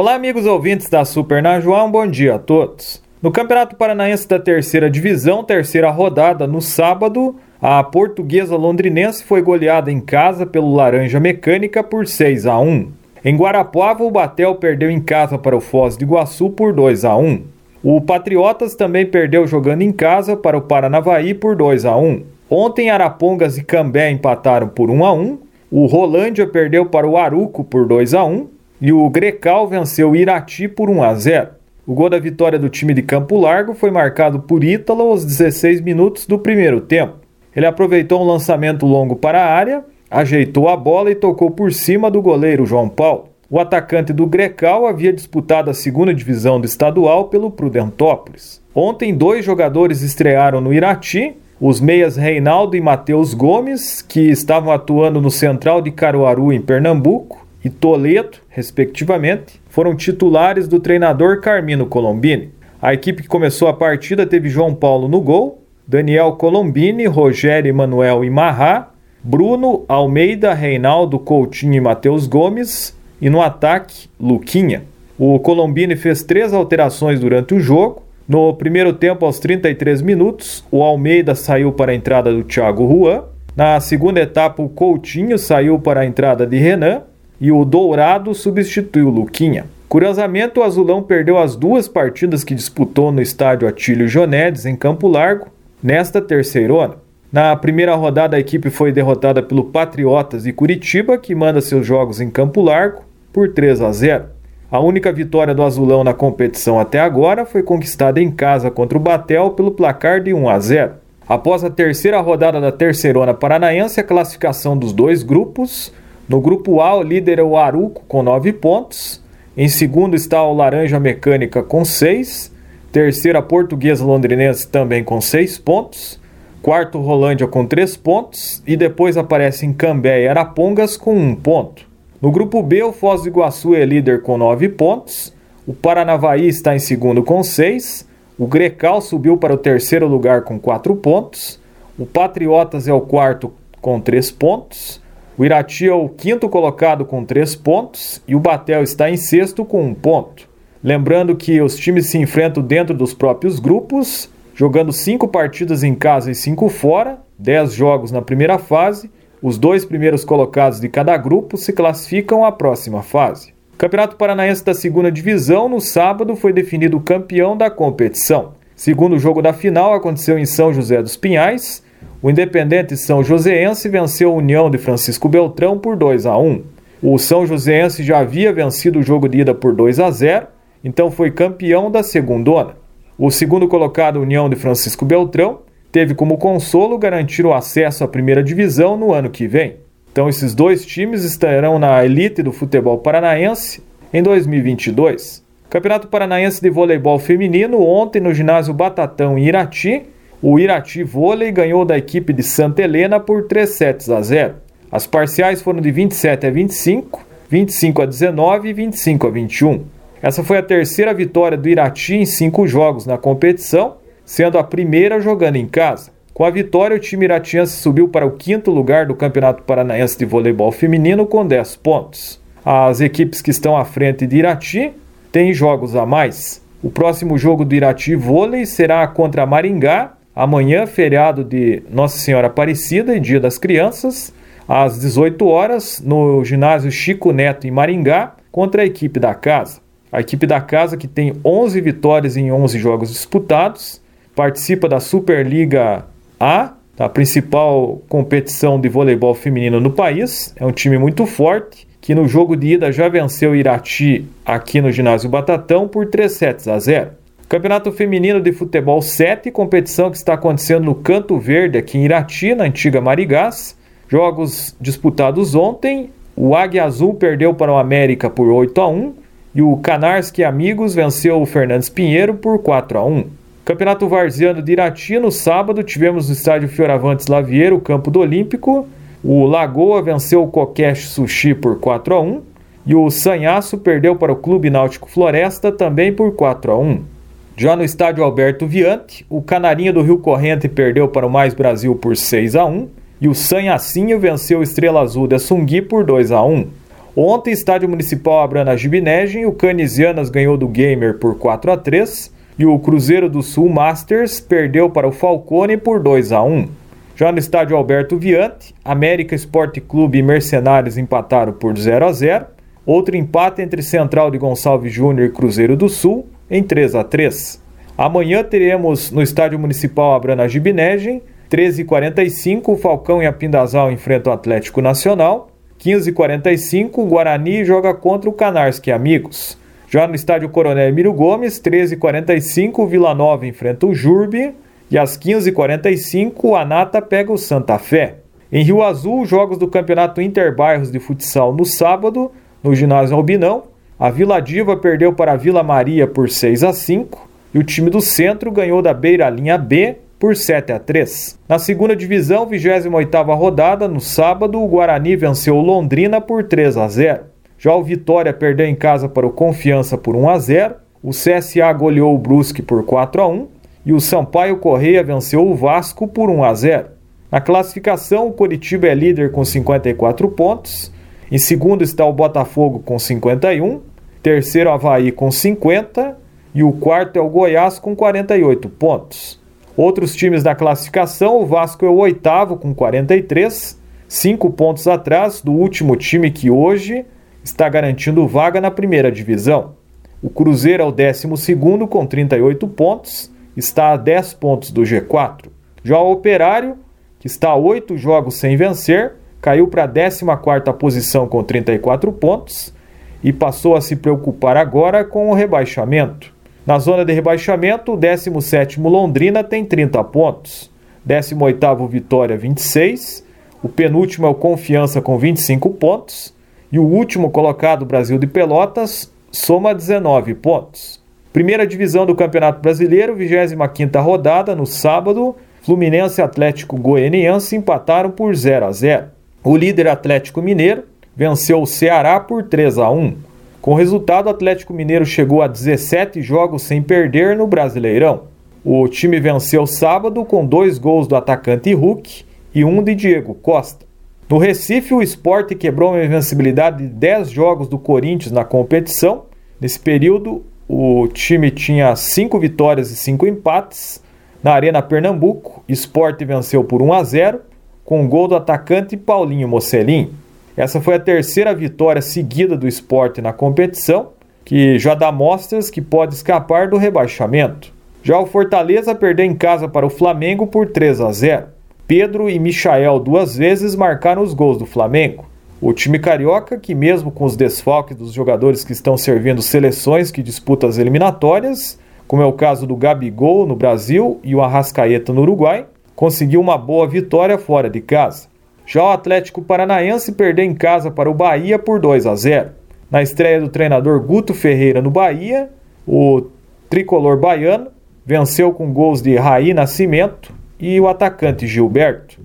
Olá, amigos ouvintes da Super Najuá, um bom dia a todos. No Campeonato Paranaense da Terceira Divisão, terceira rodada, no sábado, a portuguesa londrinense foi goleada em casa pelo Laranja Mecânica por 6 a 1. Em Guarapuava, o Batel perdeu em casa para o Foz do Iguaçu por 2 a 1. O Patriotas também perdeu jogando em casa para o Paranavaí por 2 a 1. Ontem, Arapongas e Cambé empataram por 1 a 1. O Rolândia perdeu para o Aruco por 2 a 1 e o Grecal venceu o Irati por 1 a 0. O gol da vitória do time de Campo Largo foi marcado por Ítalo aos 16 minutos do primeiro tempo. Ele aproveitou um lançamento longo para a área, ajeitou a bola e tocou por cima do goleiro João Paulo. O atacante do Grecal havia disputado a segunda divisão do estadual pelo Prudentópolis. Ontem, dois jogadores estrearam no Irati, os meias Reinaldo e Matheus Gomes, que estavam atuando no Central de Caruaru, em Pernambuco, e Toledo, respectivamente, foram titulares do treinador Carmino Colombini. A equipe que começou a partida teve João Paulo no gol, Daniel Colombini, Rogério Emanuel e Marrá, Bruno, Almeida, Reinaldo, Coutinho e Matheus Gomes, e no ataque, Luquinha. O Colombini fez três alterações durante o jogo. No primeiro tempo, aos 33 minutos, o Almeida saiu para a entrada do Thiago Juan. Na segunda etapa, o Coutinho saiu para a entrada de Renan e o Dourado substituiu Luquinha. Curiosamente, o Azulão perdeu as duas partidas que disputou no estádio Atílio Jonedes, em Campo Largo, nesta terceirona. Na primeira rodada, a equipe foi derrotada pelo Patriotas e Curitiba, que manda seus jogos em Campo Largo, por 3 a 0. A única vitória do Azulão na competição até agora foi conquistada em casa contra o Batel pelo placar de 1 a 0. Após a terceira rodada da Terceirona Paranaense, a classificação dos dois grupos no grupo A, o líder é o Aruco com 9 pontos. Em segundo está o Laranja Mecânica com 6. Terceira, Portuguesa Londrinense também com 6 pontos. Quarto, Rolândia com 3 pontos. E depois aparecem Cambé e Arapongas com 1 ponto. No grupo B, o Foz do Iguaçu é líder com 9 pontos. O Paranavaí está em segundo com 6. O Grecal subiu para o terceiro lugar com 4 pontos. O Patriotas é o quarto com 3 pontos. O Irati é o quinto colocado com três pontos e o Batel está em sexto com um ponto. Lembrando que os times se enfrentam dentro dos próprios grupos, jogando cinco partidas em casa e cinco fora, dez jogos na primeira fase. Os dois primeiros colocados de cada grupo se classificam à próxima fase. Campeonato Paranaense da segunda divisão, no sábado, foi definido o campeão da competição. Segundo jogo da final aconteceu em São José dos Pinhais. O Independente São Joséense venceu a União de Francisco Beltrão por 2 a 1. O São Joséense já havia vencido o jogo de ida por 2 a 0, então foi campeão da segundona. O segundo colocado, União de Francisco Beltrão, teve como consolo garantir o acesso à primeira divisão no ano que vem. Então esses dois times estarão na elite do futebol paranaense em 2022. Campeonato Paranaense de Voleibol Feminino ontem no ginásio Batatão em Irati o Irati Vôlei ganhou da equipe de Santa Helena por 3 sets a 0. As parciais foram de 27 a 25, 25 a 19 e 25 a 21. Essa foi a terceira vitória do Irati em cinco jogos na competição, sendo a primeira jogando em casa. Com a vitória, o time iratiense subiu para o quinto lugar do Campeonato Paranaense de Voleibol Feminino com 10 pontos. As equipes que estão à frente de Irati têm jogos a mais. O próximo jogo do Irati Vôlei será contra Maringá Amanhã, feriado de Nossa Senhora Aparecida e Dia das Crianças, às 18 horas, no ginásio Chico Neto em Maringá, contra a equipe da casa. A equipe da casa, que tem 11 vitórias em 11 jogos disputados, participa da Superliga A, a principal competição de voleibol feminino no país. É um time muito forte, que no jogo de ida já venceu Irati aqui no ginásio Batatão por 3 sets a 0. Campeonato Feminino de Futebol 7, competição que está acontecendo no Canto Verde, aqui em Irati, na antiga Marigás. Jogos disputados ontem. O Águia Azul perdeu para o América por 8 a 1 e o Canarski Amigos venceu o Fernandes Pinheiro por 4 a 1. Campeonato Varziano de Irati, no sábado, tivemos no estádio Fioravantes Lavieiro, o campo do Olímpico. O Lagoa venceu o Kokesh Sushi por 4 a 1 e o Sanhaço perdeu para o Clube Náutico Floresta também por 4 a 1. Já no estádio Alberto Viante, o Canarinho do Rio Corrente perdeu para o Mais Brasil por 6 a 1 e o Sanhacinho venceu o Estrela Azul de Assungui por 2 a 1. Ontem, estádio municipal Abrana Gibinegem, o Canisianas ganhou do Gamer por 4 a 3 e o Cruzeiro do Sul Masters perdeu para o Falcone por 2 a 1. Já no estádio Alberto Viante, América Esporte Clube e Mercenários empataram por 0 a 0. Outro empate entre Central de Gonçalves Júnior e Cruzeiro do Sul em 3 a 3. Amanhã teremos no estádio municipal Abrana Gibinegem, 13h45, o Falcão e a Pindazal enfrentam o Atlético Nacional. 15h45, o Guarani joga contra o Canarski Amigos. Já no estádio Coronel Emílio Gomes, 13h45, o Vila Nova enfrenta o Jurbe. E às 15h45, o Anata pega o Santa Fé. Em Rio Azul, jogos do Campeonato Interbairros de Futsal no sábado, no ginásio Albinão. A Vila Diva perdeu para a Vila Maria por 6 a 5 e o time do centro ganhou da Beira Linha B por 7 a 3. Na segunda divisão, 28ª rodada, no sábado, o Guarani venceu Londrina por 3 a 0. Já o Vitória perdeu em casa para o Confiança por 1 a 0. O CSA goleou o Brusque por 4 a 1 e o Sampaio Correia venceu o Vasco por 1 a 0. Na classificação, o Curitiba é líder com 54 pontos. Em segundo está o Botafogo com 51, terceiro Havaí com 50 e o quarto é o Goiás com 48 pontos. Outros times da classificação, o Vasco é o oitavo com 43, cinco pontos atrás do último time que hoje está garantindo vaga na primeira divisão. O Cruzeiro é o décimo segundo com 38 pontos, está a 10 pontos do G4. Já o Operário, que está a 8 jogos sem vencer, caiu para a 14ª posição com 34 pontos e passou a se preocupar agora com o rebaixamento. Na zona de rebaixamento, o 17º Londrina tem 30 pontos, 18º Vitória 26, o penúltimo é o Confiança com 25 pontos e o último colocado Brasil de Pelotas soma 19 pontos. Primeira divisão do Campeonato Brasileiro, 25ª rodada, no sábado, Fluminense e Atlético Goianiense empataram por 0 a 0. O líder Atlético Mineiro venceu o Ceará por 3 a 1. Com o resultado, o Atlético Mineiro chegou a 17 jogos sem perder no Brasileirão. O time venceu sábado com dois gols do atacante Hulk e um de Diego Costa. No Recife, o esporte quebrou uma invencibilidade de 10 jogos do Corinthians na competição. Nesse período, o time tinha cinco vitórias e cinco empates. Na Arena Pernambuco, Esporte venceu por 1 a 0 com o gol do atacante Paulinho Mocelin. Essa foi a terceira vitória seguida do esporte na competição, que já dá mostras que pode escapar do rebaixamento. Já o Fortaleza perdeu em casa para o Flamengo por 3 a 0. Pedro e Michael duas vezes marcaram os gols do Flamengo. O time carioca, que mesmo com os desfalques dos jogadores que estão servindo seleções que disputam as eliminatórias, como é o caso do Gabigol no Brasil e o Arrascaeta no Uruguai, conseguiu uma boa vitória fora de casa. Já o Atlético Paranaense perdeu em casa para o Bahia por 2 a 0. Na estreia do treinador Guto Ferreira no Bahia, o tricolor baiano venceu com gols de Raí Nascimento e o atacante Gilberto.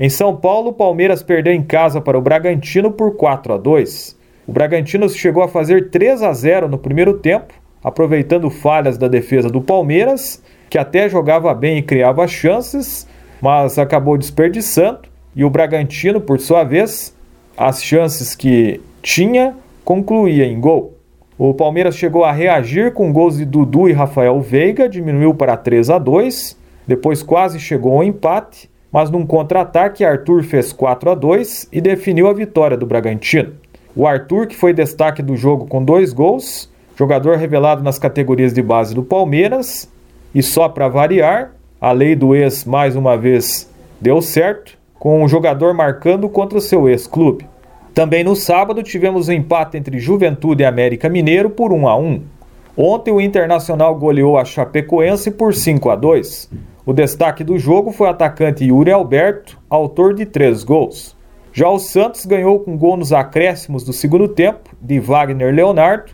Em São Paulo, o Palmeiras perdeu em casa para o Bragantino por 4 a 2. O Bragantino chegou a fazer 3 a 0 no primeiro tempo, aproveitando falhas da defesa do Palmeiras, que até jogava bem e criava chances, mas acabou desperdiçando. E o Bragantino, por sua vez, as chances que tinha, concluía em gol. O Palmeiras chegou a reagir com gols de Dudu e Rafael Veiga, diminuiu para 3 a 2, depois quase chegou ao empate mas num contra-ataque Arthur fez 4 a 2 e definiu a vitória do Bragantino. O Arthur, que foi destaque do jogo com dois gols, jogador revelado nas categorias de base do Palmeiras, e só para variar, a lei do ex mais uma vez deu certo, com o jogador marcando contra o seu ex-clube. Também no sábado tivemos um empate entre Juventude e América Mineiro por 1 a 1. Ontem o Internacional goleou a Chapecoense por 5 a 2. O destaque do jogo foi o atacante Yuri Alberto, autor de três gols. Já o Santos ganhou com gol nos acréscimos do segundo tempo, de Wagner Leonardo,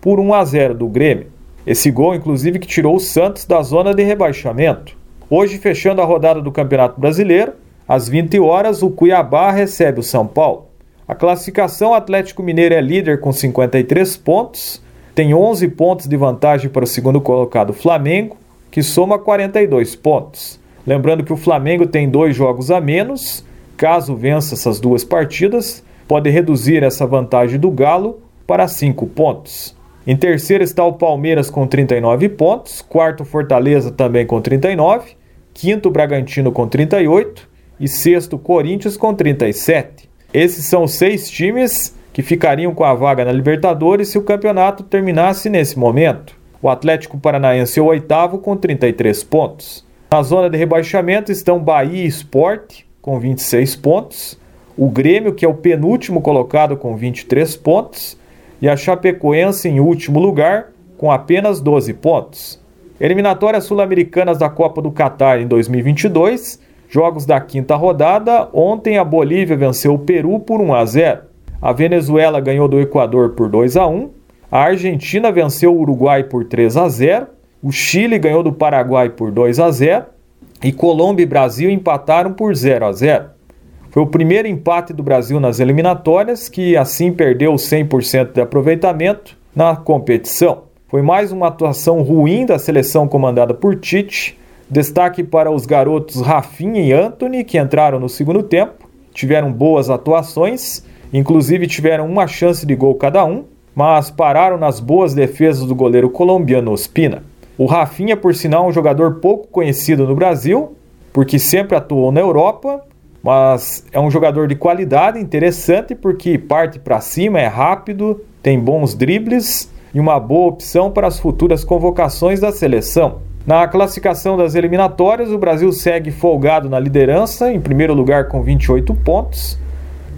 por 1 a 0 do Grêmio. Esse gol, inclusive, que tirou o Santos da zona de rebaixamento. Hoje, fechando a rodada do Campeonato Brasileiro, às 20 horas, o Cuiabá recebe o São Paulo. A classificação Atlético Mineiro é líder com 53 pontos, tem 11 pontos de vantagem para o segundo colocado Flamengo, que soma 42 pontos. Lembrando que o Flamengo tem dois jogos a menos, caso vença essas duas partidas, pode reduzir essa vantagem do Galo para 5 pontos. Em terceiro está o Palmeiras com 39 pontos, quarto Fortaleza também com 39, quinto Bragantino com 38 e sexto Corinthians com 37. Esses são os seis times que ficariam com a vaga na Libertadores se o campeonato terminasse nesse momento. O Atlético Paranaense é o oitavo com 33 pontos. Na zona de rebaixamento estão Bahia e Sport com 26 pontos, o Grêmio, que é o penúltimo colocado com 23 pontos, e a Chapecoense em último lugar com apenas 12 pontos. Eliminatórias sul-americanas da Copa do Catar em 2022, jogos da quinta rodada. Ontem a Bolívia venceu o Peru por 1 a 0. A Venezuela ganhou do Equador por 2 a 1. A Argentina venceu o Uruguai por 3 a 0. O Chile ganhou do Paraguai por 2 a 0 e Colômbia e Brasil empataram por 0 a 0. Foi o primeiro empate do Brasil nas eliminatórias, que assim perdeu 100% de aproveitamento na competição. Foi mais uma atuação ruim da seleção comandada por Tite. Destaque para os garotos Rafinha e Anthony, que entraram no segundo tempo, tiveram boas atuações, inclusive tiveram uma chance de gol cada um, mas pararam nas boas defesas do goleiro colombiano Ospina. O Rafinha, por sinal, é um jogador pouco conhecido no Brasil, porque sempre atuou na Europa, mas é um jogador de qualidade, interessante, porque parte para cima, é rápido, tem bons dribles e uma boa opção para as futuras convocações da seleção. Na classificação das eliminatórias, o Brasil segue folgado na liderança, em primeiro lugar com 28 pontos.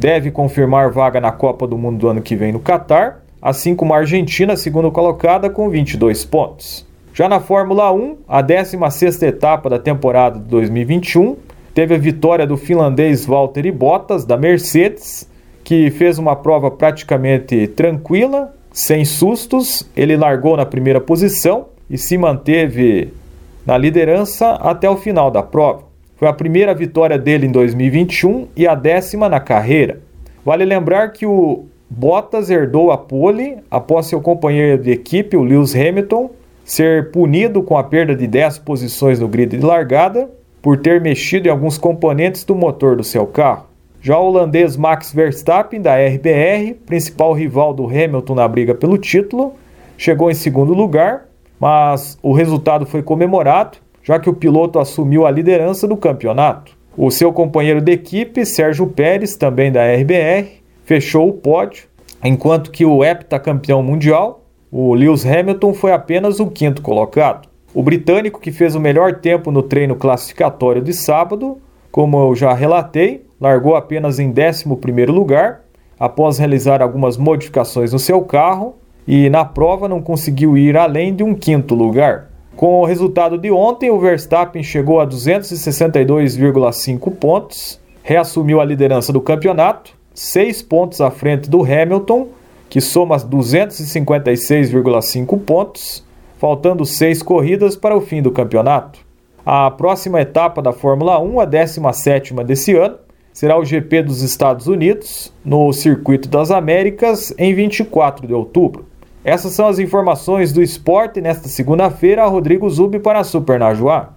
Deve confirmar vaga na Copa do Mundo do ano que vem no Catar, assim como a Argentina, segunda colocada, com 22 pontos. Já na Fórmula 1, a 16ª etapa da temporada de 2021, teve a vitória do finlandês Valtteri Bottas, da Mercedes, que fez uma prova praticamente tranquila, sem sustos. Ele largou na primeira posição e se manteve na liderança até o final da prova. Foi a primeira vitória dele em 2021 e a décima na carreira. Vale lembrar que o Bottas herdou a pole após seu companheiro de equipe, o Lewis Hamilton, ser punido com a perda de 10 posições no grid de largada por ter mexido em alguns componentes do motor do seu carro. Já o holandês Max Verstappen, da RBR, principal rival do Hamilton na briga pelo título, chegou em segundo lugar, mas o resultado foi comemorado, já que o piloto assumiu a liderança do campeonato. O seu companheiro de equipe, Sérgio Pérez, também da RBR, fechou o pódio, enquanto que o heptacampeão mundial, o Lewis Hamilton foi apenas o quinto colocado. O britânico, que fez o melhor tempo no treino classificatório de sábado, como eu já relatei, largou apenas em 11 lugar, após realizar algumas modificações no seu carro, e na prova não conseguiu ir além de um quinto lugar. Com o resultado de ontem, o Verstappen chegou a 262,5 pontos, reassumiu a liderança do campeonato, seis pontos à frente do Hamilton que soma 256,5 pontos, faltando seis corridas para o fim do campeonato. A próxima etapa da Fórmula 1, a 17 desse ano, será o GP dos Estados Unidos, no Circuito das Américas, em 24 de outubro. Essas são as informações do esporte nesta segunda-feira. Rodrigo Zubi para a Super Najuá.